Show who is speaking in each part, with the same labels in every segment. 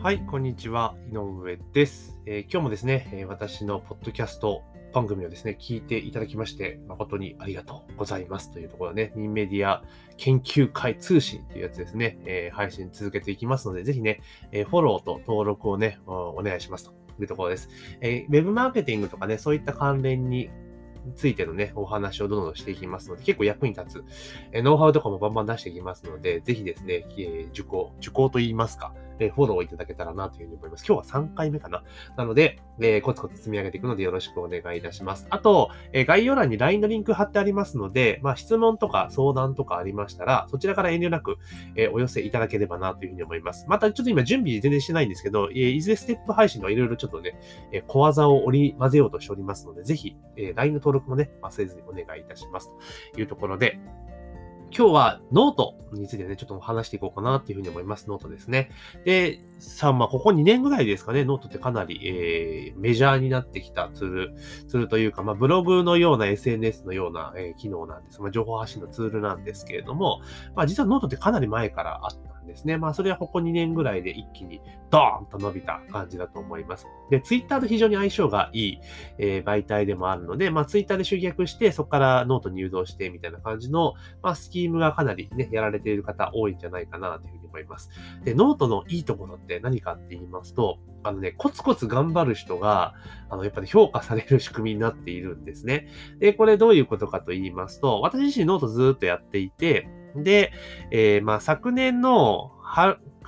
Speaker 1: はい、こんにちは。井上です、えー、今日もですね、私のポッドキャスト番組をですね、聞いていただきまして、誠にありがとうございますというところでね、ニンメディア研究会通信というやつですね、えー、配信続けていきますので、ぜひね、えフォローと登録をね、お願いしますというところです。えウェブマーケティングとかね、そういった関連についてのね、お話をどんどんしていきますので、結構役に立つ、えノウハウとかもバンバン出していきますので、ぜひですね、え受講、受講といいますか、えフォローいただけたらなというふうに思います。今日は3回目かな。なので、えー、コツコツ積み上げていくのでよろしくお願いいたします。あと、えー、概要欄に LINE のリンク貼ってありますので、まあ、質問とか相談とかありましたら、そちらから遠慮なく、えー、お寄せいただければなというふうに思います。また、ちょっと今準備全然してないんですけど、えー、いずれステップ配信のいろいろちょっとね、え、小技を織り交ぜようとしておりますので、ぜひ、え、LINE の登録もね、忘れずにお願いいたしますというところで、今日はノートについてね、ちょっと話していこうかなっていうふうに思います。ノートですね。で、さあ、まあ、ここ2年ぐらいですかね、ノートってかなり、えー、メジャーになってきたツール、ツールというか、まあ、ブログのような SNS のような、えー、機能なんです。まあ、情報発信のツールなんですけれども、まあ、実はノートってかなり前からあったんですね。まあ、それはここ2年ぐらいで一気にドーンと伸びた感じだと思います。で、ツイッターと非常に相性がいい、えー、媒体でもあるので、まあ、ツイッターで集客して、そこからノートに誘導してみたいな感じの、まあ、スキームがかなりね、やられている方多いんじゃないかなというふうに思います。で、ノートのいいところって何かって言いますと、あのね、コツコツ頑張る人が、あの、やっぱり評価される仕組みになっているんですね。で、これどういうことかと言いますと、私自身ノートずっとやっていて、で、えー、まあ昨年の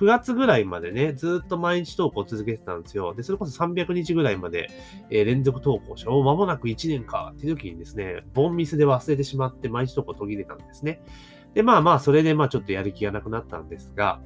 Speaker 1: 9月ぐらいまでね、ずっと毎日投稿続けてたんですよ。で、それこそ300日ぐらいまで、えー、連続投稿して、お間もなく1年かっていう時にですね、凡ミスで忘れてしまって毎日投稿途切れたんですね。で、まあまあ、それでまあちょっとやる気がなくなったんですが、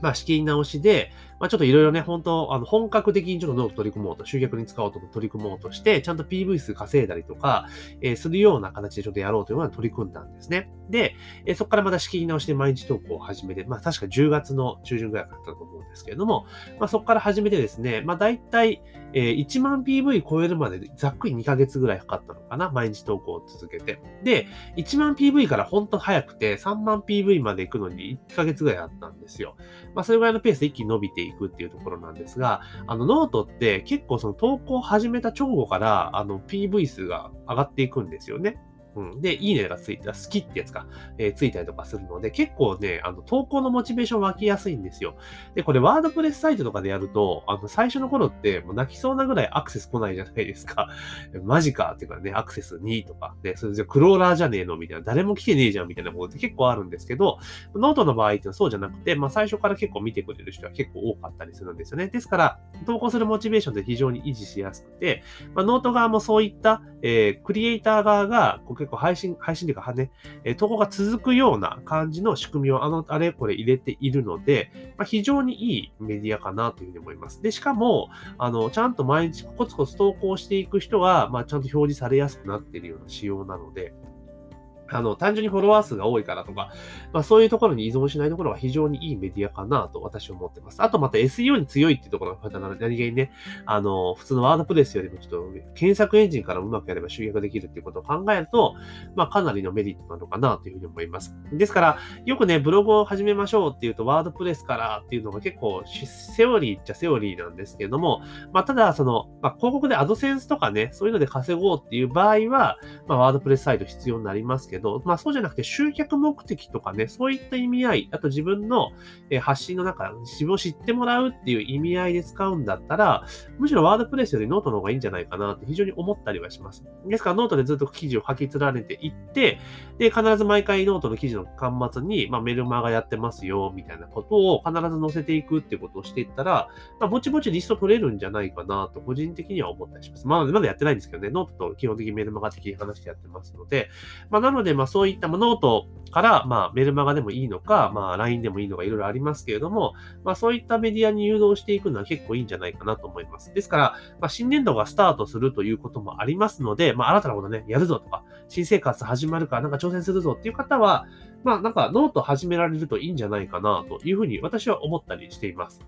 Speaker 1: まあ仕切り直しで、まあ、ちょっといろいろね、本当あの、本格的にちょっとノート取り組もうと、集客に使おうと取り組もうとして、ちゃんと PV 数稼いだりとか、えー、するような形でちょっとやろうというのは取り組んだんですね。で、えー、そこからまた仕切り直して毎日投稿を始めて、まあ、確か10月の中旬ぐらいだったと思うんですけれども、まあ、そこから始めてですね、まあ、大体、えー、1万 PV 超えるまでざっくり2ヶ月ぐらいかかったのかな、毎日投稿を続けて。で、1万 PV から本当早くて、3万 PV まで行くのに1ヶ月ぐらいあったんですよ。まあ、それぐらいのペースで一気に伸びていくっていうところなんですが、あの、ノートって結構その投稿を始めた直後から、あの、PV 数が上がっていくんですよね。うん。で、いいねがついた、スキってやつが、えー、ついたりとかするので、結構ね、あの、投稿のモチベーション湧きやすいんですよ。で、これ、 WordPress サイトとかでやると、あの、最初の頃って、もう泣きそうなぐらいアクセス来ないじゃないですか。マジかっていうかね、アクセス2とか、で、それじゃクローラーじゃねえのみたいな、誰も来てねえじゃんみたいなことって結構あるんですけど、ノートの場合ってそうじゃなくて、まあ、最初から結構見てくれる人は結構多かったりするんですよね。ですから、投稿するモチベーションって非常に維持しやすくて、まあ、ノート側もそういった、えー、クリエイター側が、結構配信、配信というか、ね、え投稿が続くような感じの仕組みをあの、あれこれ入れているので、まあ、非常にいいメディアかなというふうに思います。で、しかも、あの、ちゃんと毎日コツコツ投稿していく人が、まあ、ちゃんと表示されやすくなっているような仕様なので、あの、単純にフォロワー数が多いからとか、まあそういうところに依存しないところが非常にいいメディアかなと私は思ってます。あとまた SEO に強いっていうところが何気にね、あの、普通のワードプレスよりもちょっと検索エンジンからうまくやれば集客できるっていうことを考えると、まあかなりのメリットなのかなというふうに思います。ですから、よくね、ブログを始めましょうっていうと、ワードプレスからっていうのが結構セオリーっちゃセオリーなんですけれども、まあただその、まあ広告でアドセンスとかね、そういうので稼ごうっていう場合は、まあ WordPress サイト必要になりますけど、まあそうじゃなくて集客目的とかね、そういった意味合い、あと自分の発信の中、自分を知ってもらうっていう意味合いで使うんだったら、むしろ WordPress よりノートの方がいいんじゃないかなって非常に思ったりはします。ですからノートでずっと記事を書き連ねていって、で、必ず毎回ノートの記事の端末に、まあ、メルマガやってますよ、みたいなことを必ず載せていくっていうことをしていったら、まあ、ぼちぼちリスト取れるんじゃないかなと、個人的には思ったりします。まあ、まだやってないんですけどね、ノートと基本的にメルマガ的に話してやってますので、まあ、なので、でまあ、そういった、ま、ノートから、まあ、メルマガでもいいのか、まあ、LINE でもいいのか、いろいろありますけれども、まあ、そういったメディアに誘導していくのは結構いいんじゃないかなと思います。ですから、まあ、新年度がスタートするということもありますので、まあ、新たなことね、やるぞとか、新生活始まるから、なんか挑戦するぞっていう方は、まあ、なんかノート始められるといいんじゃないかなというふうに私は思ったりしています。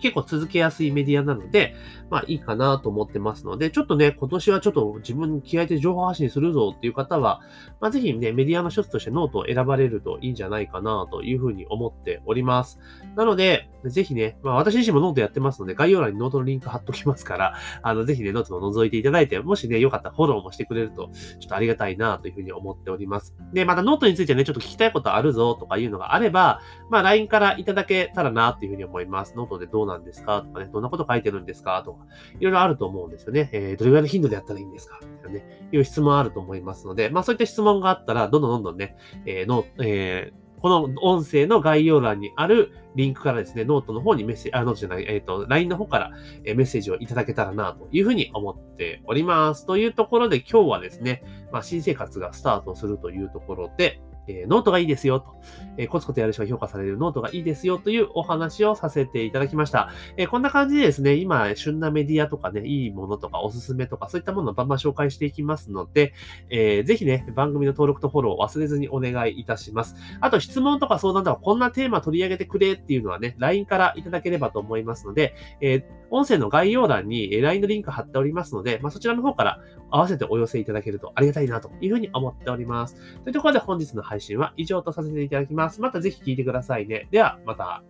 Speaker 1: 結構続けやすいメディアなので、まあいいかなと思ってますので、ちょっとね、今年はちょっと自分に気合いで情報発信するぞっていう方は、まあぜひね、メディアの一つとしてノートを選ばれるといいんじゃないかなというふうに思っております。なので、ぜひね、まあ私自身もノートやってますので、概要欄にノートのリンク貼っときますから、あの、ぜひね、ノートを覗いていただいて、もしね、よかったらフォローもしてくれると、ちょっとありがたいなというふうに思っております。で、またノートについてね、ちょっと聞きたいことあるぞとかいうのがあれば、まあ LINE からいただけたらなというふうに思います。ノートでどうなんですか？とかね、どんなこと書いてるんですか？とか、いろいろあると思うんですよね。えー、どれぐらいの頻度でやったらいいんですか？みたいなね、いう質問あると思いますので、まあそういった質問があったら、どんどんどんどんね、えー、の、えーこの音声の概要欄にあるリンクからですね、ノートの方にメッセージ、あ、ノートじゃない、えっ、ー、と、LINE の方からメッセージをいただけたらな、というふうに思っております。というところで今日はですね、まあ、新生活がスタートするというところで、えー、ノートがいいですよと、えー、コツコツやる人が評価されるノートがいいですよというお話をさせていただきました。えー、こんな感じでですね、今、旬なメディアとかね、いいものとかおすすめとか、そういったものをバンバン紹介していきますので、えー、ぜひね、番組の登録とフォローを忘れずにお願いいたします。あと、質問とか相談とか、こんなテーマ取り上げてくれっていうのはね、LINE からいただければと思いますので、え、音声の概要欄に LINE のリンク貼っておりますので、まあ、そちらの方から合わせてお寄せいただけるとありがたいなというふうに思っております。というところで本日の配配信は以上とさせていただきます。またぜひ聞いてくださいね。では、また。